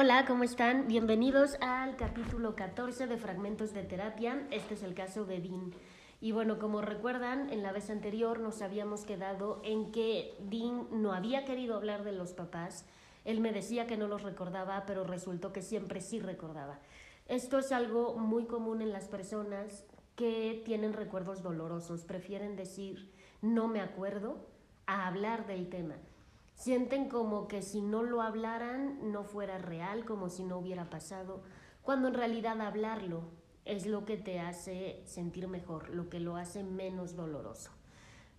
Hola, ¿cómo están? Bienvenidos al capítulo 14 de Fragmentos de Terapia. Este es el caso de Dean. Y bueno, como recuerdan, en la vez anterior nos habíamos quedado en que Dean no había querido hablar de los papás. Él me decía que no los recordaba, pero resultó que siempre sí recordaba. Esto es algo muy común en las personas que tienen recuerdos dolorosos. Prefieren decir no me acuerdo a hablar del tema. Sienten como que si no lo hablaran no fuera real, como si no hubiera pasado, cuando en realidad hablarlo es lo que te hace sentir mejor, lo que lo hace menos doloroso.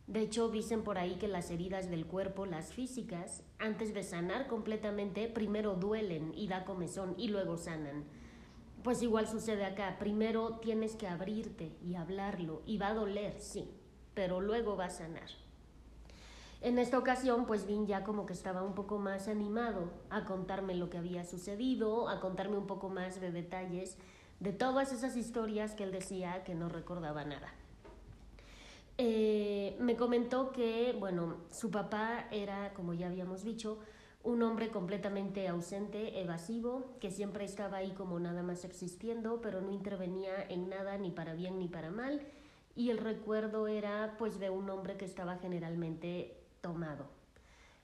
De hecho, dicen por ahí que las heridas del cuerpo, las físicas, antes de sanar completamente, primero duelen y da comezón y luego sanan. Pues igual sucede acá, primero tienes que abrirte y hablarlo y va a doler, sí, pero luego va a sanar. En esta ocasión, pues Vin ya como que estaba un poco más animado a contarme lo que había sucedido, a contarme un poco más de detalles de todas esas historias que él decía que no recordaba nada. Eh, me comentó que, bueno, su papá era, como ya habíamos dicho, un hombre completamente ausente, evasivo, que siempre estaba ahí como nada más existiendo, pero no intervenía en nada ni para bien ni para mal, y el recuerdo era pues de un hombre que estaba generalmente tomado.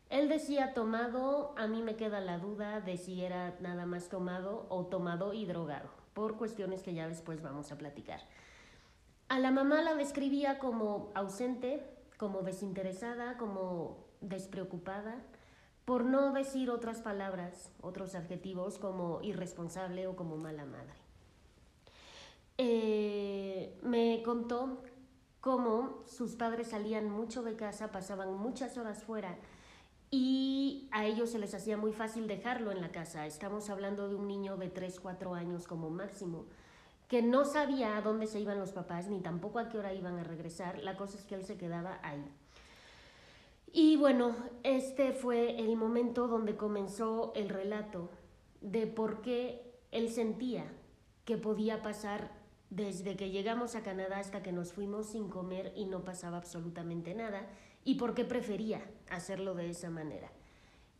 Él decía tomado, a mí me queda la duda de si era nada más tomado o tomado y drogado, por cuestiones que ya después vamos a platicar. A la mamá la describía como ausente, como desinteresada, como despreocupada, por no decir otras palabras, otros adjetivos como irresponsable o como mala madre. Eh, me contó cómo sus padres salían mucho de casa, pasaban muchas horas fuera y a ellos se les hacía muy fácil dejarlo en la casa. Estamos hablando de un niño de 3, 4 años como máximo, que no sabía a dónde se iban los papás ni tampoco a qué hora iban a regresar. La cosa es que él se quedaba ahí. Y bueno, este fue el momento donde comenzó el relato de por qué él sentía que podía pasar desde que llegamos a Canadá hasta que nos fuimos sin comer y no pasaba absolutamente nada, y por qué prefería hacerlo de esa manera.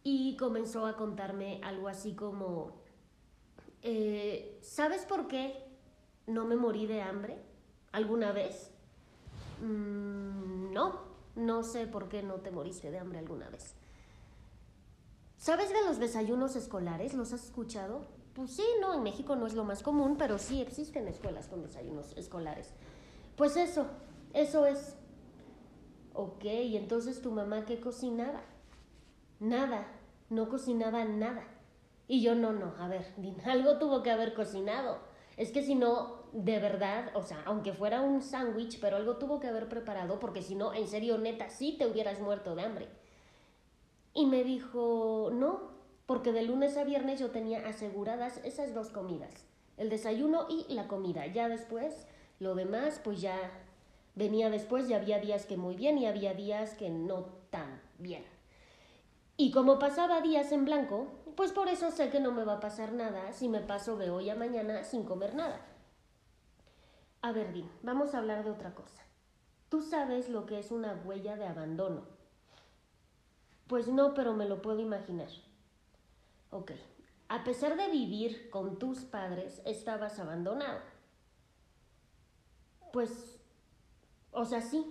Y comenzó a contarme algo así como, eh, ¿sabes por qué no me morí de hambre alguna vez? Mm, no, no sé por qué no te moriste de hambre alguna vez. ¿Sabes de los desayunos escolares? ¿Los has escuchado? Pues sí, no, en México no es lo más común, pero sí existen escuelas con desayunos escolares. Pues eso, eso es. Ok, entonces tu mamá qué cocinaba? Nada, no cocinaba nada. Y yo no, no, a ver, algo tuvo que haber cocinado. Es que si no, de verdad, o sea, aunque fuera un sándwich, pero algo tuvo que haber preparado, porque si no, en serio, neta, sí te hubieras muerto de hambre. Y me dijo, no, porque de lunes a viernes yo tenía aseguradas esas dos comidas, el desayuno y la comida. Ya después, lo demás, pues ya venía después, ya había días que muy bien y había días que no tan bien. Y como pasaba días en blanco, pues por eso sé que no me va a pasar nada si me paso de hoy a mañana sin comer nada. A ver, Dean, vamos a hablar de otra cosa. Tú sabes lo que es una huella de abandono. Pues no, pero me lo puedo imaginar. Ok, a pesar de vivir con tus padres, estabas abandonado. Pues, o sea, sí,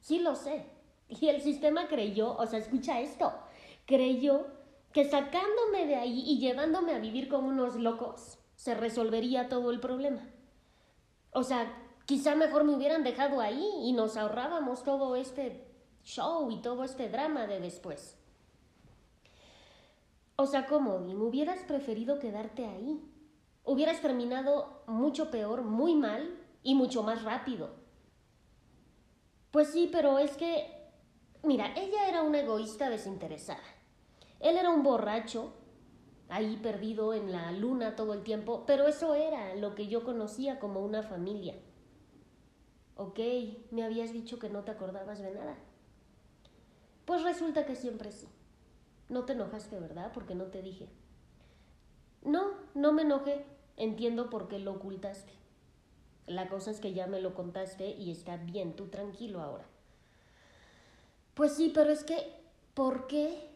sí lo sé. Y el sistema creyó, o sea, escucha esto, creyó que sacándome de ahí y llevándome a vivir con unos locos, se resolvería todo el problema. O sea, quizá mejor me hubieran dejado ahí y nos ahorrábamos todo este show y todo este drama de después. O sea, ¿cómo? ¿Me hubieras preferido quedarte ahí? Hubieras terminado mucho peor, muy mal y mucho más rápido. Pues sí, pero es que, mira, ella era una egoísta desinteresada. Él era un borracho, ahí perdido en la luna todo el tiempo, pero eso era lo que yo conocía como una familia. Ok, me habías dicho que no te acordabas de nada. Pues resulta que siempre sí. No te enojaste, ¿verdad? Porque no te dije. No, no me enojé. Entiendo por qué lo ocultaste. La cosa es que ya me lo contaste y está bien, tú tranquilo ahora. Pues sí, pero es que, ¿por qué?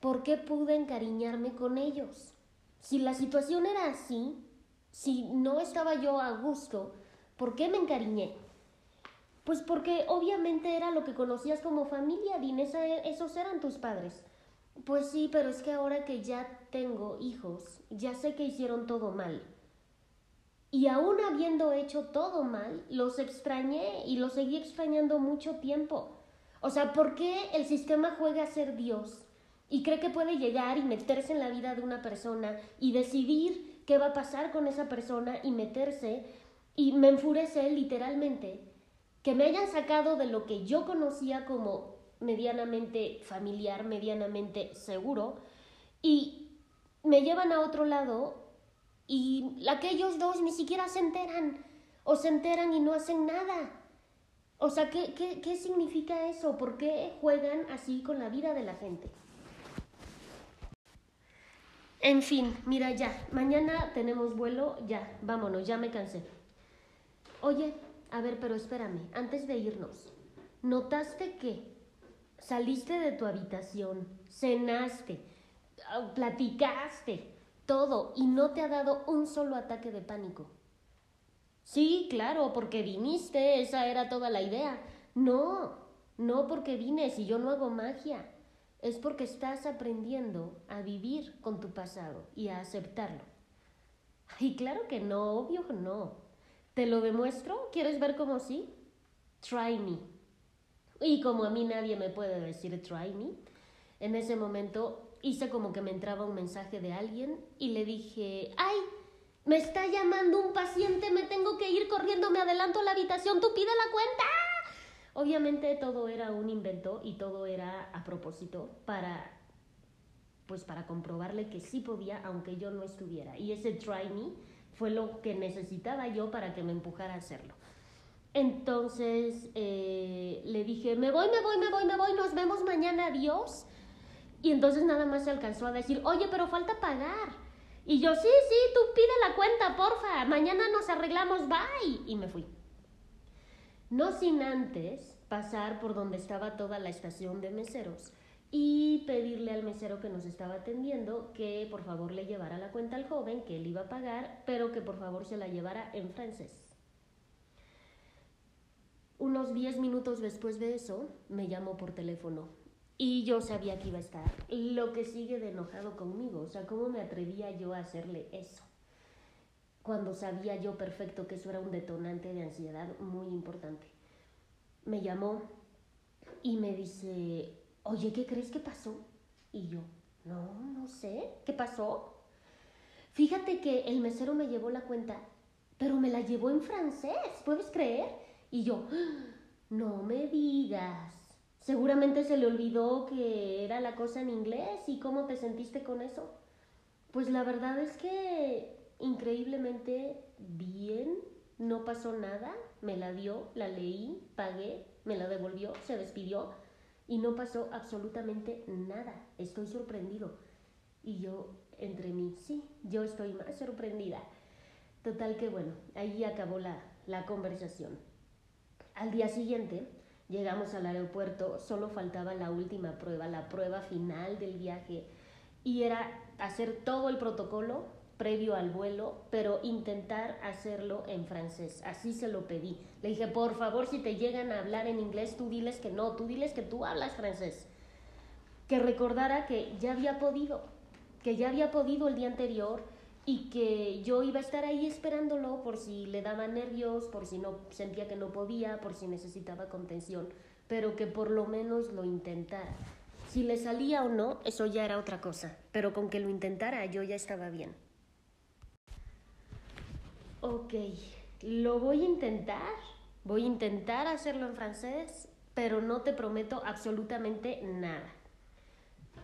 ¿Por qué pude encariñarme con ellos? Si la situación era así, si no estaba yo a gusto, ¿por qué me encariñé? Pues porque obviamente era lo que conocías como familia, Din, esos eran tus padres. Pues sí, pero es que ahora que ya tengo hijos, ya sé que hicieron todo mal. Y aún habiendo hecho todo mal, los extrañé y los seguí extrañando mucho tiempo. O sea, ¿por qué el sistema juega a ser Dios y cree que puede llegar y meterse en la vida de una persona y decidir qué va a pasar con esa persona y meterse? Y me enfurece literalmente que me hayan sacado de lo que yo conocía como medianamente familiar, medianamente seguro, y me llevan a otro lado y aquellos dos ni siquiera se enteran, o se enteran y no hacen nada. O sea, ¿qué, qué, qué significa eso? ¿Por qué juegan así con la vida de la gente? En fin, mira ya, mañana tenemos vuelo, ya, vámonos, ya me cansé. Oye, a ver, pero espérame, antes de irnos, ¿notaste que saliste de tu habitación, cenaste, ah, platicaste, todo, y no te ha dado un solo ataque de pánico? Sí, claro, porque viniste, esa era toda la idea. No, no porque vine, si yo no hago magia. Es porque estás aprendiendo a vivir con tu pasado y a aceptarlo. Y claro que no, obvio no. ¿Te lo demuestro? ¿Quieres ver cómo sí? Try me. Y como a mí nadie me puede decir try me, en ese momento hice como que me entraba un mensaje de alguien y le dije, ay, me está llamando un paciente, me tengo que ir corriendo, me adelanto a la habitación, tú pide la cuenta. Obviamente todo era un invento y todo era a propósito para pues para comprobarle que sí podía aunque yo no estuviera. Y ese try me fue lo que necesitaba yo para que me empujara a hacerlo. Entonces eh, le dije, me voy, me voy, me voy, me voy, nos vemos mañana, adiós. Y entonces nada más se alcanzó a decir, oye, pero falta pagar. Y yo, sí, sí, tú pide la cuenta, porfa, mañana nos arreglamos, bye. Y me fui. No sin antes pasar por donde estaba toda la estación de meseros y pedirle al mesero que nos estaba atendiendo que por favor le llevara la cuenta al joven, que él iba a pagar, pero que por favor se la llevara en francés. Unos 10 minutos después de eso, me llamó por teléfono y yo sabía que iba a estar. Lo que sigue de enojado conmigo, o sea, ¿cómo me atrevía yo a hacerle eso? Cuando sabía yo perfecto que eso era un detonante de ansiedad muy importante. Me llamó y me dice, oye, ¿qué crees que pasó? Y yo, no, no sé, ¿qué pasó? Fíjate que el mesero me llevó la cuenta, pero me la llevó en francés, ¿puedes creer? Y yo, no me digas. Seguramente se le olvidó que era la cosa en inglés y cómo te sentiste con eso. Pues la verdad es que increíblemente bien, no pasó nada, me la dio, la leí, pagué, me la devolvió, se despidió y no pasó absolutamente nada. Estoy sorprendido. Y yo, entre mí, sí, yo estoy más sorprendida. Total que bueno, ahí acabó la, la conversación. Al día siguiente llegamos al aeropuerto, solo faltaba la última prueba, la prueba final del viaje, y era hacer todo el protocolo previo al vuelo, pero intentar hacerlo en francés. Así se lo pedí. Le dije, por favor, si te llegan a hablar en inglés, tú diles que no, tú diles que tú hablas francés. Que recordara que ya había podido, que ya había podido el día anterior y que yo iba a estar ahí esperándolo por si le daba nervios, por si no sentía que no podía, por si necesitaba contención, pero que por lo menos lo intentara. Si le salía o no, eso ya era otra cosa, pero con que lo intentara yo ya estaba bien. Ok, lo voy a intentar, voy a intentar hacerlo en francés, pero no te prometo absolutamente nada.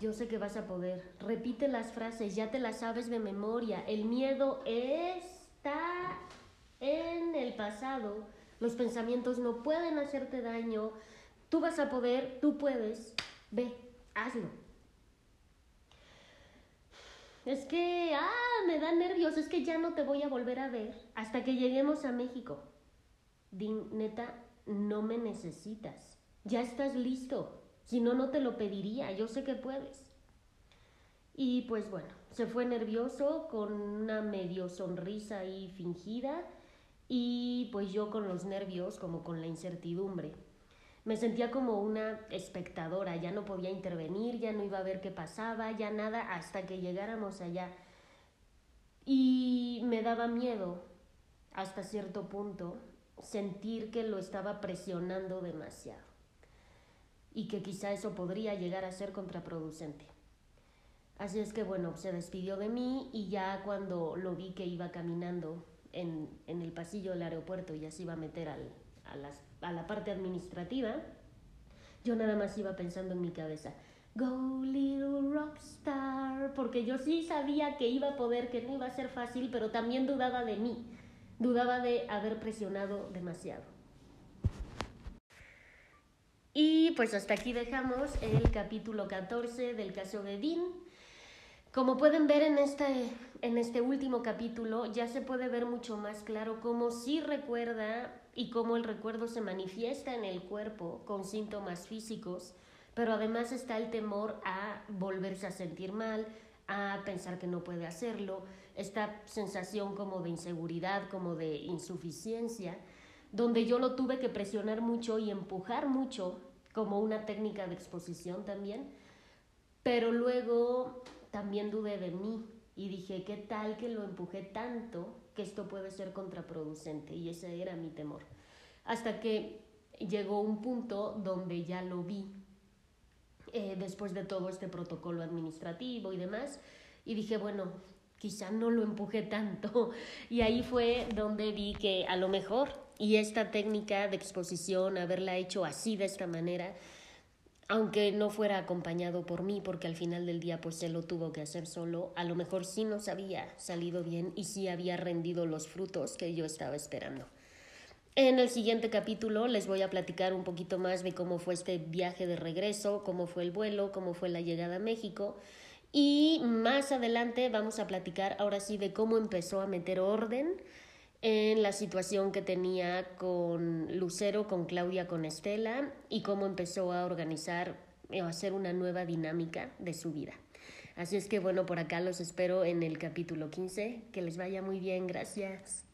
Yo sé que vas a poder. Repite las frases, ya te las sabes de memoria. El miedo está en el pasado. Los pensamientos no pueden hacerte daño. Tú vas a poder, tú puedes. Ve, hazlo. Es que, ah, me da nervios, es que ya no te voy a volver a ver hasta que lleguemos a México. Din, neta, no me necesitas. Ya estás listo. Si no, no te lo pediría. Yo sé que puedes. Y pues bueno, se fue nervioso con una medio sonrisa ahí fingida y pues yo con los nervios como con la incertidumbre. Me sentía como una espectadora, ya no podía intervenir, ya no iba a ver qué pasaba, ya nada hasta que llegáramos allá. Y me daba miedo, hasta cierto punto, sentir que lo estaba presionando demasiado y que quizá eso podría llegar a ser contraproducente. Así es que bueno, se despidió de mí y ya cuando lo vi que iba caminando en, en el pasillo del aeropuerto y ya se iba a meter al, a a la parte administrativa, yo nada más iba pensando en mi cabeza, Go little rockstar, porque yo sí sabía que iba a poder, que no iba a ser fácil, pero también dudaba de mí, dudaba de haber presionado demasiado. Y pues hasta aquí dejamos el capítulo 14 del caso de Dean. Como pueden ver en este, en este último capítulo, ya se puede ver mucho más claro cómo sí recuerda y cómo el recuerdo se manifiesta en el cuerpo con síntomas físicos, pero además está el temor a volverse a sentir mal, a pensar que no puede hacerlo, esta sensación como de inseguridad, como de insuficiencia, donde yo lo tuve que presionar mucho y empujar mucho como una técnica de exposición también, pero luego también dudé de mí y dije, ¿qué tal que lo empujé tanto que esto puede ser contraproducente y ese era mi temor. Hasta que llegó un punto donde ya lo vi eh, después de todo este protocolo administrativo y demás y dije, bueno, quizá no lo empujé tanto y ahí fue donde vi que a lo mejor y esta técnica de exposición, haberla hecho así de esta manera, aunque no fuera acompañado por mí, porque al final del día pues él lo tuvo que hacer solo, a lo mejor sí nos había salido bien y sí había rendido los frutos que yo estaba esperando. En el siguiente capítulo les voy a platicar un poquito más de cómo fue este viaje de regreso, cómo fue el vuelo, cómo fue la llegada a México y más adelante vamos a platicar ahora sí de cómo empezó a meter orden en la situación que tenía con Lucero, con Claudia, con Estela y cómo empezó a organizar o a hacer una nueva dinámica de su vida. Así es que bueno, por acá los espero en el capítulo 15. Que les vaya muy bien, gracias.